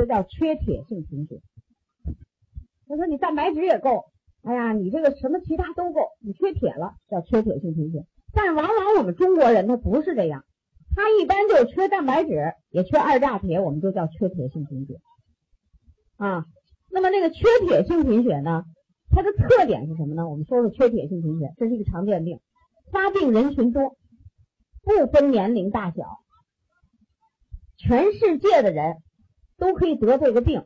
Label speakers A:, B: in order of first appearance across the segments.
A: 就叫缺铁性贫血。他说你蛋白质也够，哎呀，你这个什么其他都够，你缺铁了，叫缺铁性贫血。但往往我们中国人他不是这样，他一般就缺蛋白质，也缺二价铁，我们就叫缺铁性贫血。啊，那么这个缺铁性贫血呢，它的特点是什么呢？我们说说缺铁性贫血，这是一个常见病，发病人群多，不分年龄大小，全世界的人都可以得这个病。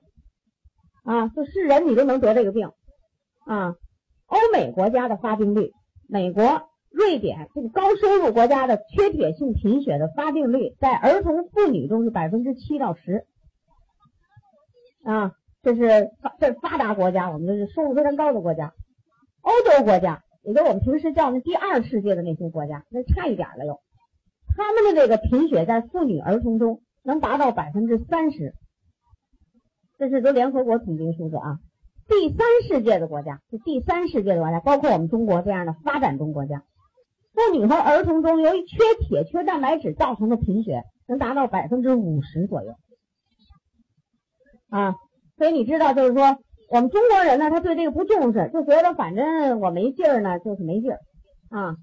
A: 啊，就是人你都能得这个病，啊，欧美国家的发病率，美国、瑞典这个高收入国家的缺铁性贫血的发病率，在儿童妇女中是百分之七到十，啊，这是发这是发达国家，我们这是收入非常高的国家，欧洲国家，也就我们平时叫那第二世界的那些国家，那差一点了又，他们的这个贫血在妇女儿童中能达到百分之三十。这是都联合国统计的数字啊！第三世界的国家，就第三世界的国家，包括我们中国这样的发展中国家，妇女和儿童中由于缺铁、缺蛋白质造成的贫血能达到百分之五十左右啊！所以你知道，就是说我们中国人呢，他对这个不重视，就觉得反正我没劲儿呢，就是没劲儿啊。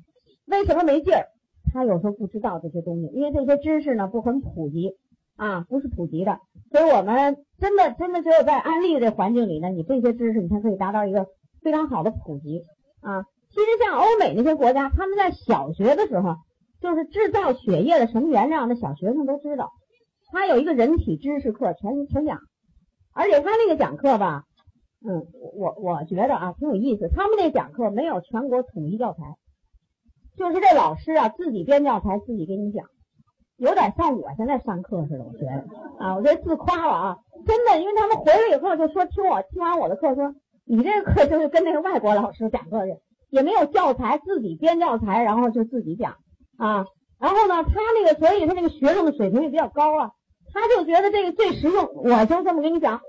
A: 为什么没劲儿？他有时候不知道这些东西，因为这些知识呢不很普及。啊，不是普及的，所以我们真的真的只有在安利的环境里呢，你这些知识你才可以达到一个非常好的普及啊。其实像欧美那些国家，他们在小学的时候，就是制造血液的什么原料，那小学生都知道。他有一个人体知识课，全全讲，而且他那个讲课吧，嗯，我我觉得啊挺有意思。他们那讲课没有全国统一教材，就是这老师啊自己编教材，自己给你讲。有点像我现在上课似的，我觉得啊，我这自夸了啊，真的，因为他们回来以后就说听我听完我的课，说你这个课就是跟那个外国老师讲课去，也没有教材，自己编教材，然后就自己讲啊，然后呢，他那个所以他那个学生的水平也比较高啊，他就觉得这个最实用，我就这么跟你讲，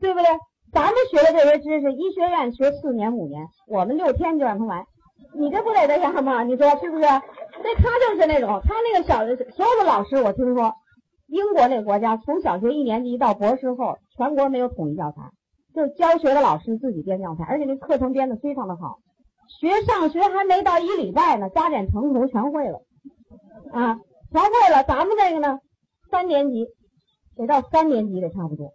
A: 对不对？咱们学的这些知识，医学院学四年五年，我们六天就让他完，你这不得这样吗？你说是不是？那他就是那种，他那个小所有的老师，我听说，英国那个国家从小学一年级到博士后，全国没有统一教材，就是教学的老师自己编教材，而且那课程编的非常的好。学上学还没到一礼拜呢，加减乘除全会了，啊，全会了。咱们这个呢，三年级得到三年级得差不多，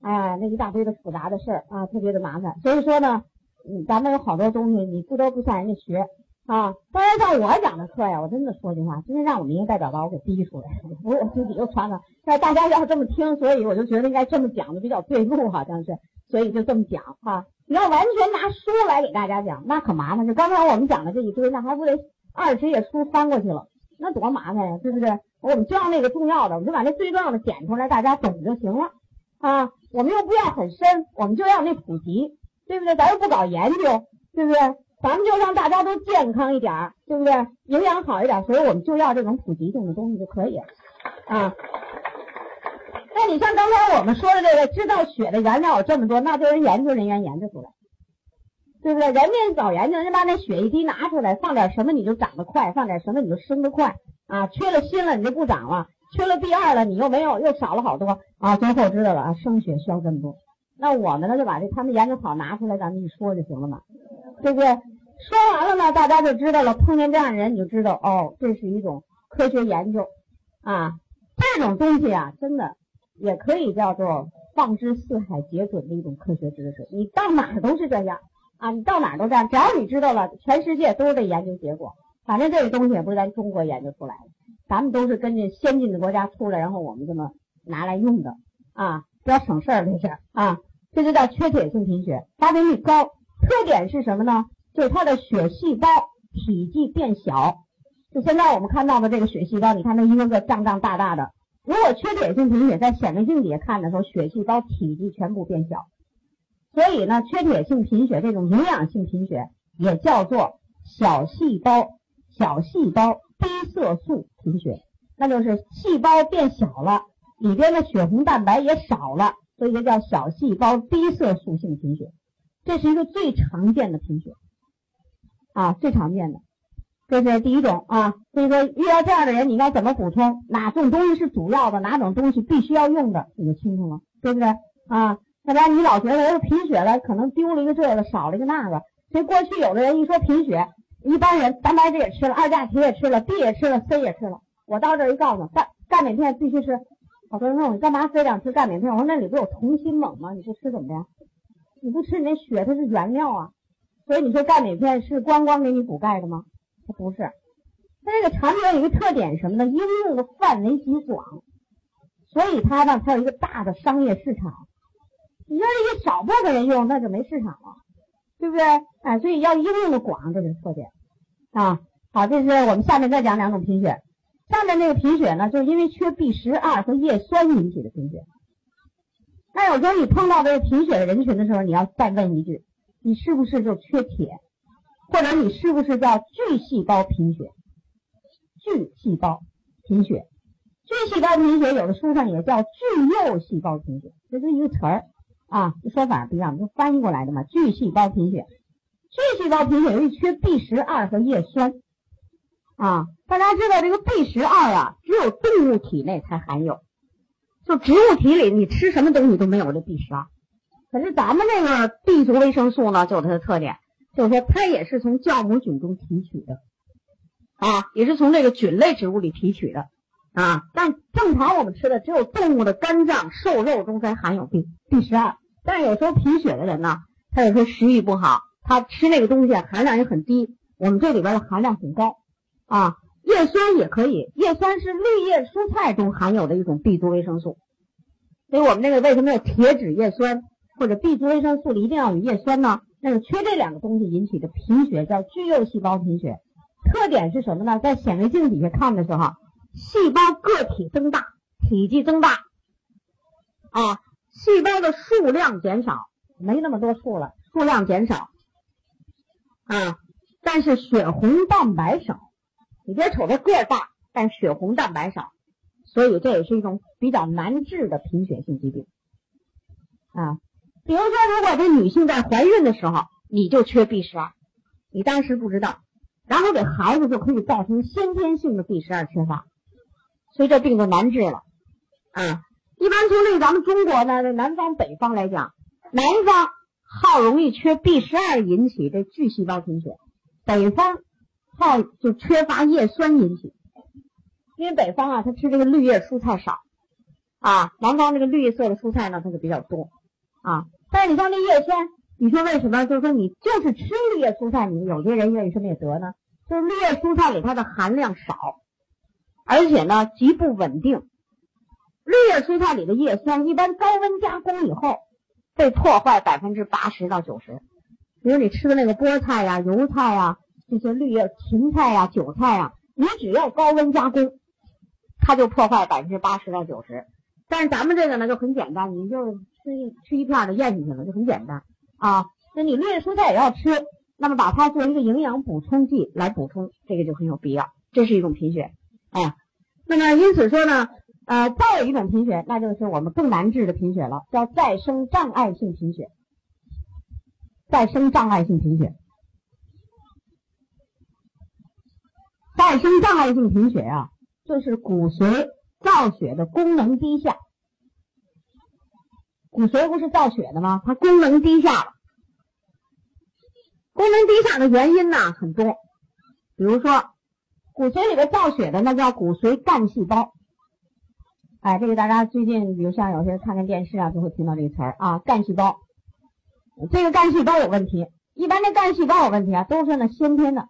A: 哎，那一大堆的复杂的事儿啊，特别的麻烦。所以说呢，嗯，咱们有好多东西你不得不向人家学。啊，当然像我讲的课呀，我真的说句话，真的让我们一个代表把我给逼出来，不是我自己又穿了。但大家要这么听，所以我就觉得应该这么讲的比较对路，好像是，所以就这么讲哈。你要完全拿书来给大家讲，那可麻烦。就刚才我们讲的这一堆，那还不得二十页书翻过去了，那多麻烦呀，对不对？我们就要那个重要的，我们就把那最重要的剪出来，大家懂就行了啊。我们又不要很深，我们就要那普及，对不对？咱又不搞研究，对不对？咱们就让大家都健康一点儿，对不对？营养好一点，所以我们就要这种普及性的东西就可以啊。那你像刚才我们说的这个，制造血的原料有这么多，那就是研究人员研究出来，对不对？人家搞研究，人家把那血一滴拿出来，放点什么你就长得快，放点什么你就生得快啊。缺了锌了你就不长了，缺了 B 二了你又没有，又少了好多啊。最后知道了啊，生血需要这么多，那我们呢就把这他们研究好拿出来，咱们一说就行了嘛。对不对？说完了呢，大家就知道了。碰见这样的人，你就知道哦，这是一种科学研究啊。这种东西啊，真的也可以叫做放之四海皆准的一种科学知识。你到哪儿都是这样啊，你到哪儿都这样。只要你知道了，全世界都是这研究结果。反正这个东西也不是咱中国研究出来的，咱们都是根据先进的国家出来，然后我们这么拿来用的啊，比较省事儿这是啊。这就叫缺铁性贫血，发病率高。特点是什么呢？就是它的血细胞体积变小。就现在我们看到的这个血细胞，你看那一个个胀胀大大的。如果缺铁性贫血，在显微镜底下看的时候，血细胞体积全部变小。所以呢，缺铁性贫血这种营养性贫血也叫做小细胞小细胞低色素贫血，那就是细胞变小了，里边的血红蛋白也少了，所以就叫小细胞低色素性贫血。这是一个最常见的贫血啊，最常见的，这是第一种啊。所以说，遇到这样的人，你应该怎么补充？哪种东西是主要的？哪种东西必须要用的？你就清楚了。对不对啊？要不然你老觉得我贫血了，可能丢了一个这个，少了一个那个。所以过去有的人一说贫血，一般人蛋白质也吃了，二价铁也吃了，B 也吃了，C 也吃了。我到这儿一告诉，钙钙镁片必须吃。好多人问我，你干嘛非得吃钙镁片？我说那里不有同心锰吗？你不吃怎么的？你不吃，你那血它是原料啊。所以你说钙镁片是光光给你补钙的吗？它不是。它这个产品有一个特点什么呢？应用的范围极广，所以它呢，它有一个大的商业市场。你要是一少部分人用，那就没市场了，对不对？哎，所以要应用的广，这是特点啊。好，这是我们下面再讲两种贫血。下面那个贫血呢，就是因为缺 B 十二和叶酸引起的贫血。那有时候你碰到这个贫血的人群的时候，你要再问一句：你是不是就缺铁？或者你是不是叫巨细胞贫血？巨细胞贫血，巨细胞贫血有的书上也叫巨幼细胞贫血，这是一个词儿。啊，说法不一样，就翻译过来的嘛。巨细胞贫血，巨细胞贫血由于缺 B 十二和叶酸啊。大家知道这个 B 十二啊，只有动物体内才含有，就植物体里你吃什么东西都没有这 B 十二。可是咱们这个 B 族维生素呢，就有它的特点，就是说它也是从酵母菌中提取的啊，也是从这个菌类植物里提取的啊。但正常我们吃的只有动物的肝脏、瘦肉中才含有 B B 十二。但是有时候贫血的人呢，他有时候食欲不好，他吃那个东西含量也很低。我们这里边的含量很高啊，叶酸也可以，叶酸是绿叶蔬菜中含有的一种 B 族维生素。所以我们这个为什么要铁质叶酸或者 B 族维生素里一定要有叶酸呢？那个缺这两个东西引起的贫血叫巨幼细胞贫血，特点是什么呢？在显微镜底下看的时候，细胞个体增大，体积增大啊。细胞的数量减少，没那么多数了，数量减少啊，但是血红蛋白少。你别瞅它个儿大，但血红蛋白少，所以这也是一种比较难治的贫血性疾病啊。比如说，如果这女性在怀孕的时候你就缺 B 十二，你当时不知道，然后给孩子就可以造成先天性的 B 十二缺乏，所以这病就难治了。啊。一般从这咱们中国呢，这南方北方来讲，南方好容易缺 B 十二引起这巨细胞贫血，北方好就缺乏叶酸引起，因为北方啊，它吃这个绿叶蔬菜少啊，南方这个绿色的蔬菜呢，它就比较多。啊。但是你像这叶酸，你说为什么？就是说你就是吃绿叶蔬菜，你有些人愿意什么也得呢？就是绿叶蔬菜里它的含量少，而且呢极不稳定。绿叶蔬菜里的叶酸一般高温加工以后被破坏百分之八十到九十，比如你吃的那个菠菜呀、油菜呀、这些绿叶芹菜呀、韭菜呀，你只要高温加工，它就破坏百分之八十到九十。但是咱们这个呢就很简单，你就吃一吃一片就咽进去了，就很简单啊。那你绿蔬菜也要吃，那么把它做一个营养补充剂来补充，这个就很有必要。这是一种贫血啊。那么因此说呢。呃，再有一种贫血，那就是我们更难治的贫血了，叫再生障碍性贫血。再生障碍性贫血，再生障碍性贫血啊，就是骨髓造血的功能低下。骨髓不是造血的吗？它功能低下了。功能低下的原因呢很多，比如说骨髓里边造血的那叫骨髓干细胞。哎，这个大家最近，比如像有些人看看电视啊，就会听到这个词儿啊，干细胞。这个干细胞有问题，一般的干细胞有问题啊，都是那先天的，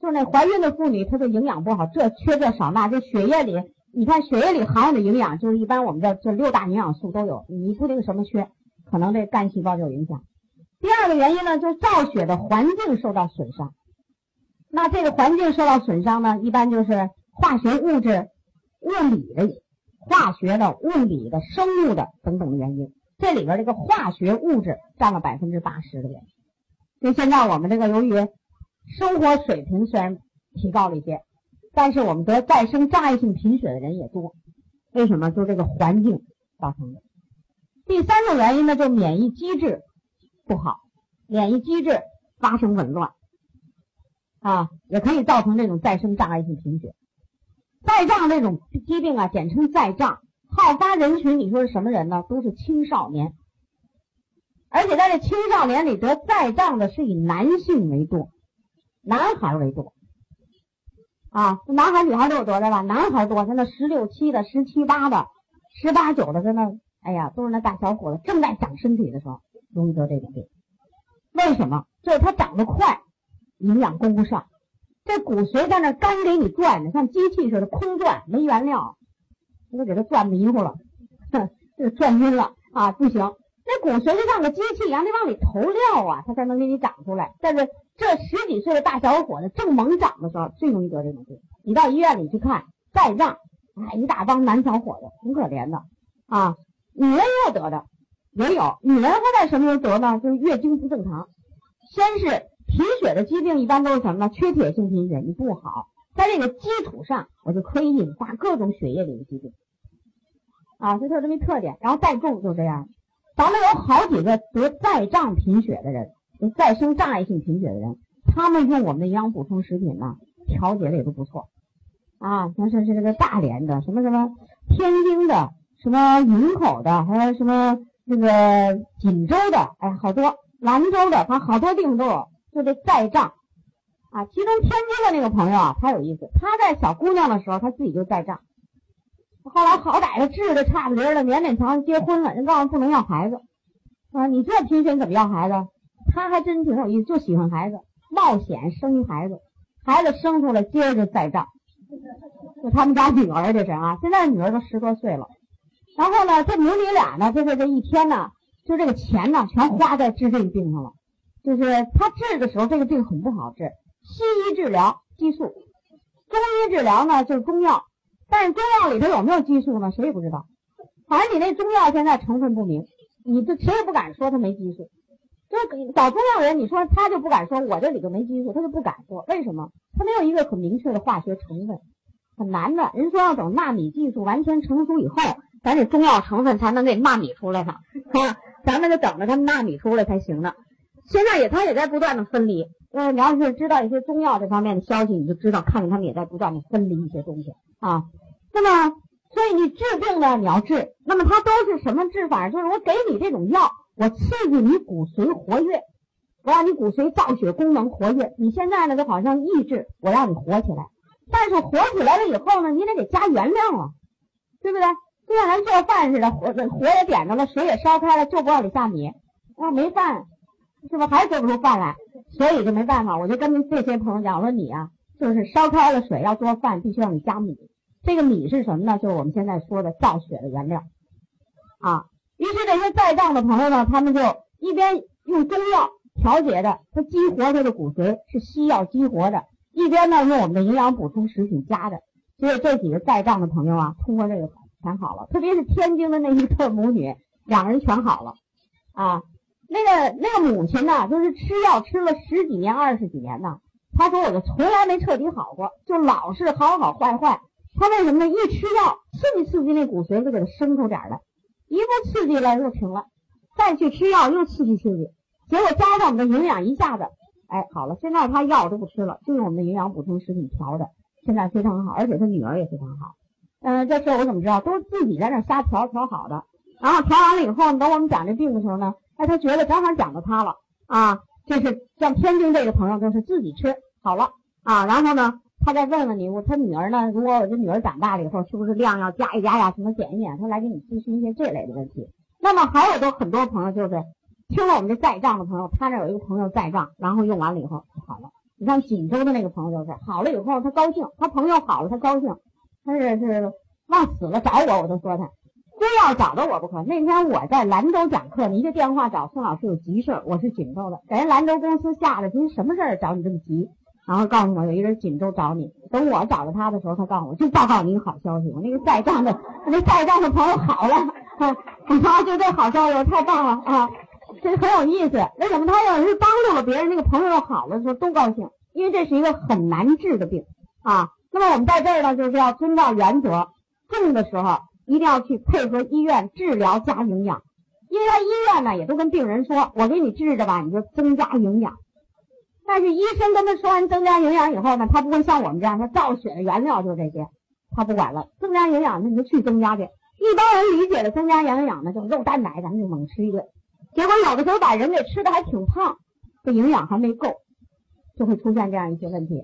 A: 就是那怀孕的妇女，她的营养不好，这缺这少那，这血液里，你看血液里含有的营养，就是一般我们的这六大营养素都有，你不定什么缺，可能这干细胞就有影响。第二个原因呢，就是造血的环境受到损伤。那这个环境受到损伤呢，一般就是化学物质、物理的。化学的、物理的、生物的等等的原因，这里边这个化学物质占了百分之八十的原因。就现在我们这个由于生活水平虽然提高了一些，但是我们得再生障碍性贫血的人也多。为什么？就这个环境造成的。第三种原因呢，就免疫机制不好，免疫机制发生紊乱啊，也可以造成这种再生障碍性贫血。再障这种疾病啊，简称再障，好发人群，你说是什么人呢？都是青少年，而且在这青少年里得再障的是以男性为多，男孩为多。啊，男孩女孩都有多大吧？男孩多，他那十六七的、十七八的、十八九的，在那，哎呀，都是那大小伙子正在长身体的时候，容易得这种病。为什么？就是他长得快，营养供不上，这骨髓在那干给你转呢，像机器似的空转，没原料，那都给他转迷糊了，哼，这转晕了啊，不行。那骨髓就像个机器一样，得往里投料啊，它才能给你长出来。但是这十几岁的大小伙子正猛长的时候，最容易得这种病。你到医院里去看，再胀，啊，一大帮男小伙子，挺可怜的啊。女人也有得的，也有。女人会在什么时候得呢？就是月经不正常。先是贫血的疾病，一般都是什么呢？缺铁性贫血，你不好，在这个基础上，我就可以引发各种血液里的疾病啊，这就是这么一特点。然后再重就这样。咱们有好几个得再障贫血的人，再生障碍性贫血的人，他们用我们的营养补充食品呢，调节的也都不错，啊，像是是这个大连的，什么什么天津的，什么营口的，还有什么那个锦州的，哎，好多兰州的，反正好多地方都有，就这再障，啊，其中天津的那个朋友啊，他有意思，他在小姑娘的时候，他自己就再障。后来好歹的治的差不离了，勉勉强强结婚了。人告诉不能要孩子，啊，你这贫血怎么要孩子？他还真挺有意思，就喜欢孩子，冒险生孩子，孩子生出来接着就再账。就他们家女儿这是啊，现在女儿都十多岁了。然后呢，这母女俩呢，就是这一天呢，就这个钱呢，全花在治这个病上了。就是他治的时候，这个病很不好治，西医治疗激素，中医治疗呢就是中药。但是中药里头有没有激素呢？谁也不知道。反正你那中药现在成分不明，你这谁也不敢说它没激素。就是搞中药人，你说他就不敢说我这里头没激素，他就不敢说。为什么？他没有一个很明确的化学成分，很难的。人说要等纳米技术完全成熟以后，咱这中药成分才能给纳米出来呢。啊，咱们就等着他们纳米出来才行呢。现在也他也在不断的分离。呃，你要是知道一些中药这方面的消息，你就知道，看见他们也在不断的分离一些东西啊。那么，所以你治病呢，你要治，那么它都是什么治法？就是我给你这种药，我刺激你骨髓活跃，我让你骨髓造血功能活跃。你现在呢，就好像抑制，我让你活起来。但是活起来了以后呢，你得给加原料啊，对不对？就像咱做饭似的，火火也点着了，水也烧开了，就不往里下米，啊，没饭，是不还做不出饭来？所以就没办法，我就跟这些朋友讲，我说你啊，就是烧开了水要做饭，必须让你加米。这个米是什么呢？就是我们现在说的造血的原料，啊，于是这些在账的朋友呢，他们就一边用中药调节着，他激活他的骨髓是西药激活的，一边呢用我们的营养补充食品加的，所以这几个在账的朋友啊，通过这个全好了，特别是天津的那一对母女，两人全好了，啊，那个那个母亲呢，就是吃药吃了十几年、二十几年呢，她说我就从来没彻底好过，就老是好好坏坏。他为什么呢？一吃药，刺激刺激那骨髓，就给它生出点来；一不刺激了，又停了；再去吃药，又刺激刺激。结果加上我们的营养，一下子，哎，好了。现在他药都不吃了，就用我们的营养补充食品调的，现在非常好，而且他女儿也非常好。嗯，这事我怎么知道？都是自己在那瞎调调好的。然后调完了以后，等我们讲这病的时候呢，哎，他觉得正好讲到他了啊。这是像天津这个朋友，就是自己吃好了啊。然后呢？他再问问你，我他女儿呢？如果我这女儿长大了以后，是不是量要加一加呀？什么减一减？他来给你咨询一些这类的问题。那么还有都很多朋友就是听了我们这在账的朋友，他那有一个朋友在账，然后用完了以后好了。你像锦州的那个朋友就是好了以后他高兴，他朋友好了他高兴，他是是往死了找我，我都说他非要找到我不可。那天我在兰州讲课，你一个电话找宋老师有急事，我是锦州的，给人兰州公司吓得，您什么事儿找你这么急？然后告诉我有一个人锦州找你，等我找到他的时候，他告诉我就报告你一个好消息，我那个在账的，我那在账的朋友好了，啊，就这好消息，太棒了啊，这很有意思。为什么他要是帮助了别人，那个朋友好了的时候都高兴？因为这是一个很难治的病啊。那么我们在这儿呢，就是要遵照原则，重的时候一定要去配合医院治疗加营养，因为他医院呢也都跟病人说，我给你治着吧，你就增加营养。但是医生跟他说完增加营养以后呢，他不会像我们这样，他造血的原料就这些，他不管了。增加营养，那你就去增加去。一般人理解的增加营养呢，就肉蛋奶，咱们就猛吃一顿。结果有的时候把人给吃的还挺胖，这营养还没够，就会出现这样一些问题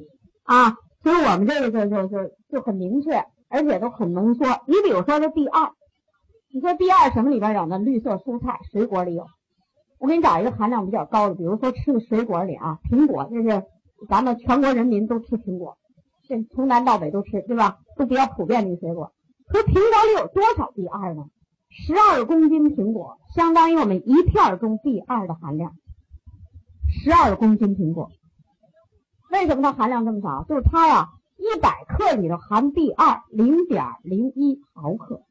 A: 啊。所以我们这个就就就就很明确，而且都很浓缩。你比如说这 B 二，你说 B 二什么里边有呢？绿色蔬菜、水果里有。我给你找一个含量比较高的，比如说吃的水果里啊，苹果，这是咱们全国人民都吃苹果，这从南到北都吃，对吧？都比较普遍的一个水果。可苹果里有多少 B 二呢？十二公斤苹果相当于我们一片中 B 二的含量。十二公斤苹果，为什么它含量这么少？就是它呀，一百克里头含 B 二零点零一毫克，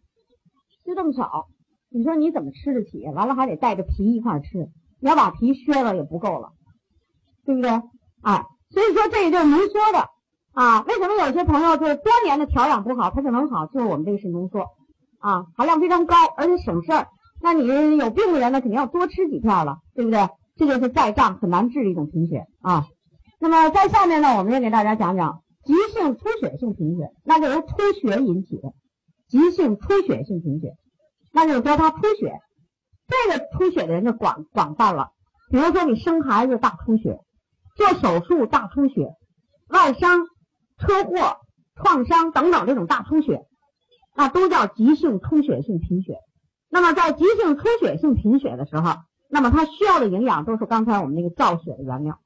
A: 就这么少。你说你怎么吃得起？完了还得带着皮一块吃，你要把皮削了也不够了，对不对？哎，所以说这也就是浓缩的啊。为什么有些朋友就是多年的调养不好，他就能好？就是我们这个是浓缩啊，含量非常高，而且省事儿。那你有病的人呢，肯定要多吃几片了，对不对？这就是再胀很难治的一种贫血啊。那么在下面呢，我们也给大家讲讲急性出血性贫血，那就由出血引起的急性出血性贫血。那就是说他出血，这个出血的人就广广泛了。比如说你生孩子大出血，做手术大出血，外伤、车祸、创伤等等这种大出血，那都叫急性出血性贫血。那么在急性出血性贫血的时候，那么它需要的营养都是刚才我们那个造血的原料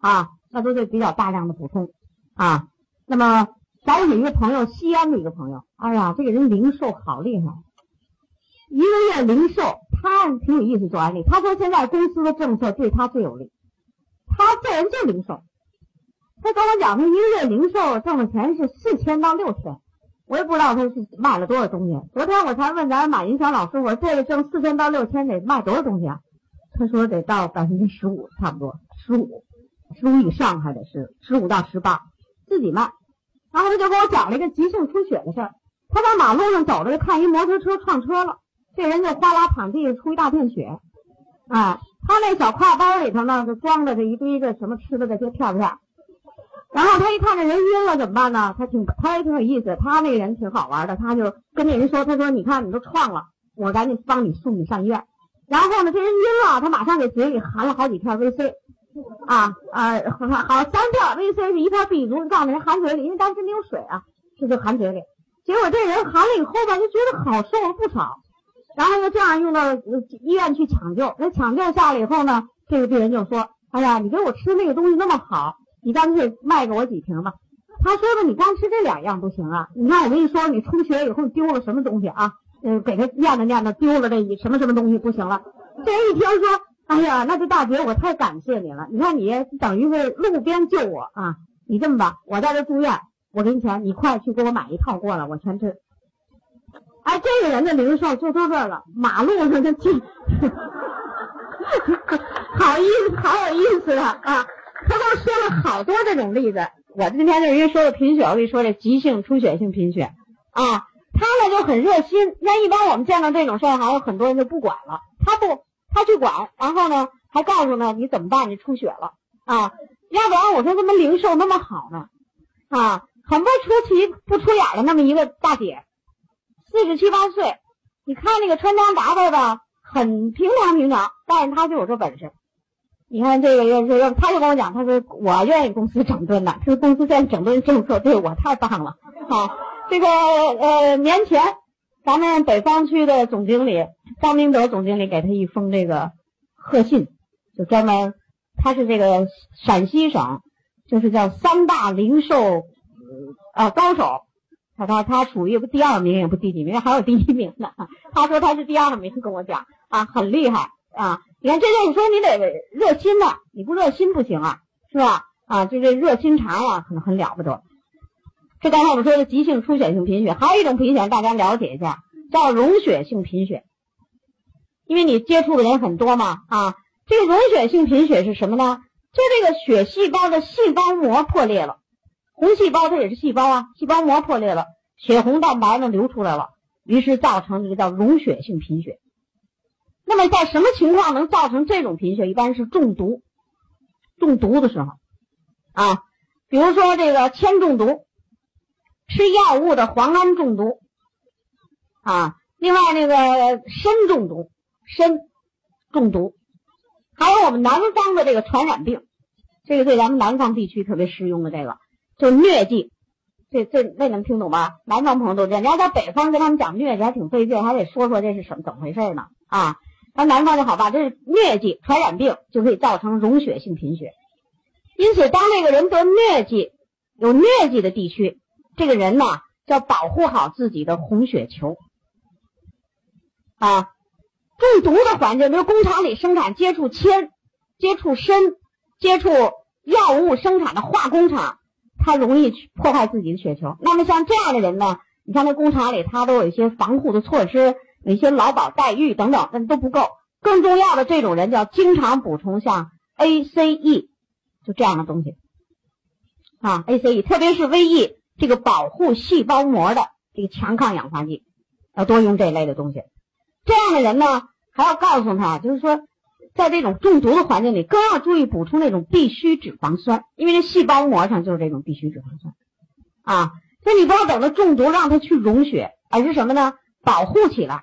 A: 啊，那都是比较大量的补充啊。那么咱有一个朋友，西安的一个朋友，哎呀，这个人零售好厉害。一个月零售，他挺有意思做安利。他说现在公司的政策对他最有利。他这人就零售，他跟我讲，他一个月零售挣的钱是四千到六千。我也不知道他是卖了多少东西。昨天我才问咱马云祥老师，我说这个挣四千到六千得卖多少东西啊？他说得到百分之十五，差不多十五，十五以上还得是十五到十八自己卖。然后他就给我讲了一个急性出血的事儿。他在马路上走着，看一摩托车撞车了。这人就哗啦躺地上出一大片血，啊，他那小挎包里头呢就装着这一堆这什么吃的这些片片，然后他一看这人晕了怎么办呢？他挺他也挺有意思，他那人挺好玩的，他就跟那人说，他说你看你都撞了，我赶紧帮你送你上医院。然后呢，这人晕了，他马上给嘴里含了好几片 VC，啊啊好好三片 VC 是一片避毒，让那人含嘴里，因为当时没有水啊，这就含嘴里。结果这人含了以后吧，就觉得好受了不少。然后就这样用到医院去抢救，那抢救下来以后呢，这个病人就说：“哎呀，你给我吃那个东西那么好，你干脆卖给我几瓶吧。”他说的：“你光吃这两样不行啊！你看我跟你说，你出血以后丢了什么东西啊？嗯，给他念叨念叨，丢了这什么什么东西不行了。”这人一听说：“哎呀，那这大姐我太感谢你了！你看你等于是路边救我啊！你这么吧，我在这住院，我给你钱，你快去给我买一套过来，我全吃。”哎，这个人的零售就到这儿了，马路上就进，好意思，好有意思的啊！他都说了好多这种例子。我今天就人家说的贫血，我跟你说这急性出血性贫血啊，他呢就很热心。那一般我们见到这种事儿，还有很多人就不管了，他不，他去管，然后呢还告诉呢你怎么办？你出血了啊？要不然我说怎么零售那么好呢？啊，很不出奇不出眼的那么一个大姐。四十七八岁，你看那个穿装打扮吧很平常平常，但是他就有这本事。你看这个要是要，他就跟我讲，他说我愿意公司整顿的，他说公司现在整顿政策对我太棒了。好，这个呃年前，咱们北方区的总经理张明德总经理给他一封这个贺信，就专门他是这个陕西省就是叫三大零售呃高手。他他他属于不第二名也不第几名，还有第一名呢。他说他是第二名，跟我讲啊，很厉害啊。你看这就是说你得热心呐，你不热心不行啊，是吧？啊，就这热心肠啊，可能很了不得。这刚才我们说的急性出血性贫血，还有一种贫血，大家了解一下，叫溶血性贫血。因为你接触的人很多嘛啊，这个溶血性贫血是什么呢？就这个血细胞的细胞膜破裂了。红细胞它也是细胞啊，细胞膜破裂了，血红蛋白呢流出来了，于是造成这个叫溶血性贫血。那么在什么情况能造成这种贫血？一般是中毒，中毒的时候啊，比如说这个铅中毒，吃药物的磺胺中毒，啊。另外那个砷中毒，砷中毒，还有我们南方的这个传染病，这个对咱们南方地区特别适用的这个，就疟疾。这这这能听懂吗？南方朋友都这样，你要在北方跟他们讲疟疾还挺费劲，还得说说这是什么怎么回事呢？啊，咱南方就好办，这是疟疾传染病就可以造成溶血性贫血。因此，当这个人得疟疾，有疟疾的地区，这个人呢要保护好自己的红血球。啊，中毒的环境，比如工厂里生产接触铅、接触砷、接触药物生产的化工厂，他容易去破坏自己的血球。那么像这样的人呢，你像那工厂里，他都有一些防护的措施，有一些劳保待遇等等，那都不够。更重要的，这种人要经常补充像 ACE，就这样的东西啊，ACE，特别是 VE 这个保护细胞膜的这个强抗氧化剂，要多用这类的东西。这样的人呢，还要告诉他，就是说，在这种中毒的环境里，更要注意补充那种必需脂肪酸，因为这细胞膜上就是这种必需脂肪酸，啊，所以你不要等到中毒让它去溶血，而是什么呢？保护起来，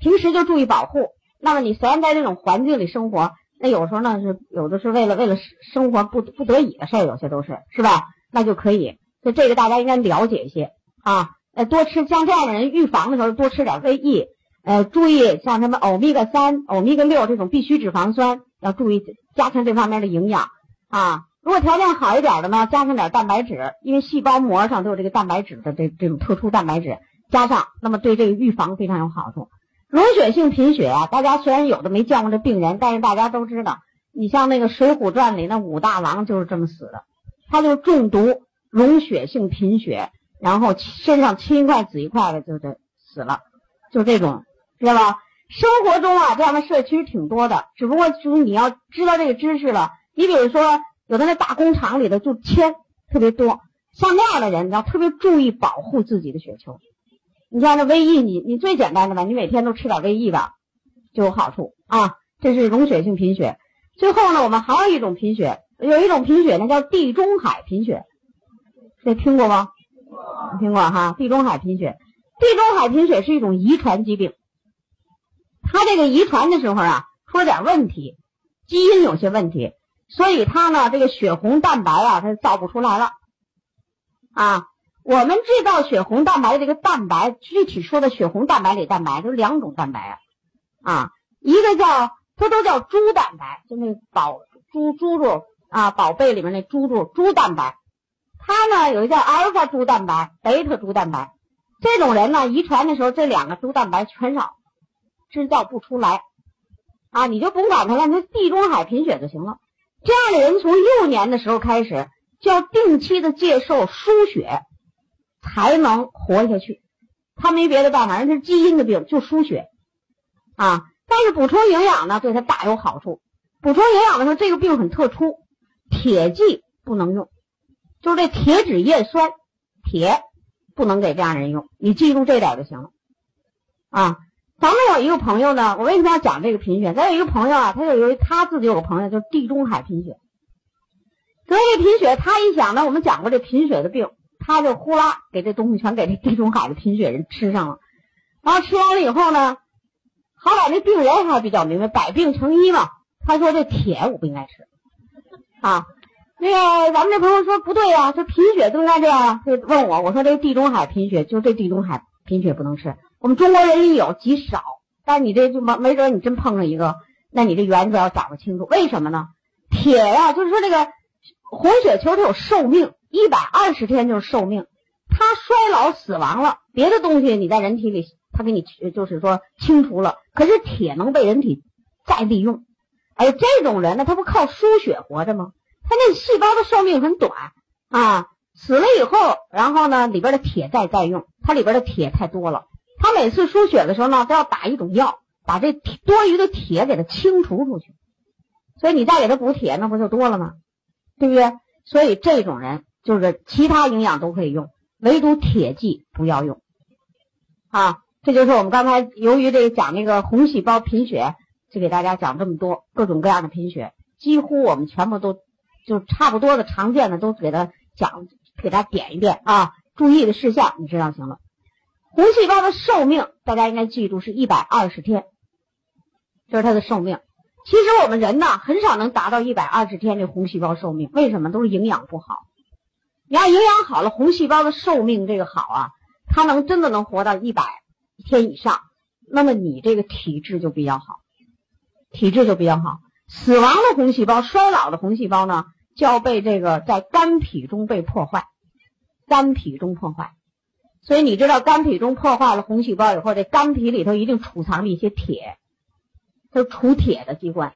A: 平时就注意保护。那么你虽然在这种环境里生活，那有时候呢是有的是为了为了生活不不得已的事儿，有些都是是吧？那就可以，所以这个大家应该了解一些啊，呃，多吃像这样的人预防的时候多吃点 VE。呃，注意像什么欧米伽三、欧米伽六这种必需脂肪酸，要注意加强这方面的营养啊。如果条件好一点的呢，加上点蛋白质，因为细胞膜上都有这个蛋白质的这这种特殊蛋白质，加上那么对这个预防非常有好处。溶血性贫血啊，大家虽然有的没见过这病人，但是大家都知道，你像那个《水浒传》里那武大郎就是这么死的，他就中毒溶血性贫血，然后身上青一块紫一块的就这死了，就这种。知道吧？生活中啊，这样的事其实挺多的，只不过就是你要知道这个知识了。你比如说，有的那大工厂里的就铅特别多，像那样的人，你要特别注意保护自己的血球。你像那维 E，你你最简单的吧，你每天都吃点维 E 吧，就有好处啊。这是溶血性贫血。最后呢，我们还有一种贫血，有一种贫血呢叫地中海贫血，这听过吗？听过哈，地中海贫血。地中海贫血是一种遗传疾病。他这个遗传的时候啊，出了点问题，基因有些问题，所以他呢，这个血红蛋白啊，他造不出来了。啊，我们制造血红蛋白的这个蛋白，具体说的血红蛋白里蛋白就两种蛋白啊，一个叫它都叫猪蛋白，就那宝猪猪猪啊，宝贝里面那猪猪猪蛋白，它呢有一个叫阿尔法猪蛋白、贝塔猪蛋白，这种人呢，遗传的时候这两个猪蛋白全少。制造不出来，啊，你就甭管他了，那地中海贫血就行了。这样的人从幼年的时候开始就要定期的接受输血，才能活下去。他没别的办法，人是基因的病，就输血，啊。但是补充营养呢，对他大有好处。补充营养的时候，这个病很特殊，铁剂不能用，就是这铁脂叶酸，铁不能给这样人用。你记住这点就行了，啊。咱们有一个朋友呢，我为什么要讲这个贫血？咱有一个朋友啊，他就有他自己有个朋友，就是地中海贫血。得这贫血，他一想呢，我们讲过这贫血的病，他就呼啦给这东西全给这地中海的贫血人吃上了。然后吃完了以后呢，好歹这病人还比较明白，百病成医嘛。他说这铁我不应该吃啊。那个咱们这朋友说不对呀，这贫血都应该这样。就问我，我说这地中海贫血，就这地中海贫血不能吃。我们中国人里有极少，但你这就没没准你真碰上一个，那你这原则要掌握清楚。为什么呢？铁呀，就是说这个红血球它有寿命，一百二十天就是寿命，它衰老死亡了，别的东西你在人体里它给你就是说清除了，可是铁能被人体再利用。哎，这种人呢，他不靠输血活着吗？他那细胞的寿命很短啊，死了以后，然后呢里边的铁再再用，它里边的铁太多了。他每次输血的时候呢，都要打一种药，把这多余的铁给它清除出去。所以你再给他补铁，那不就多了吗？对不对？所以这种人就是其他营养都可以用，唯独铁剂不要用。啊，这就是我们刚才由于这个讲那个红细胞贫血，就给大家讲这么多各种各样的贫血，几乎我们全部都就差不多的常见的都给他讲，给他点一遍啊，注意的事项你知道行了。红细胞的寿命大家应该记住是一百二十天，这是它的寿命。其实我们人呢很少能达到一百二十天这红细胞寿命，为什么？都是营养不好。你要营养好了，红细胞的寿命这个好啊，它能真的能活到一百天以上，那么你这个体质就比较好，体质就比较好。死亡的红细胞、衰老的红细胞呢，就要被这个在肝脾中被破坏，肝脾中破坏。所以你知道，肝脾中破坏了红细胞以后，这肝脾里头一定储藏着一些铁，它是储铁的机关。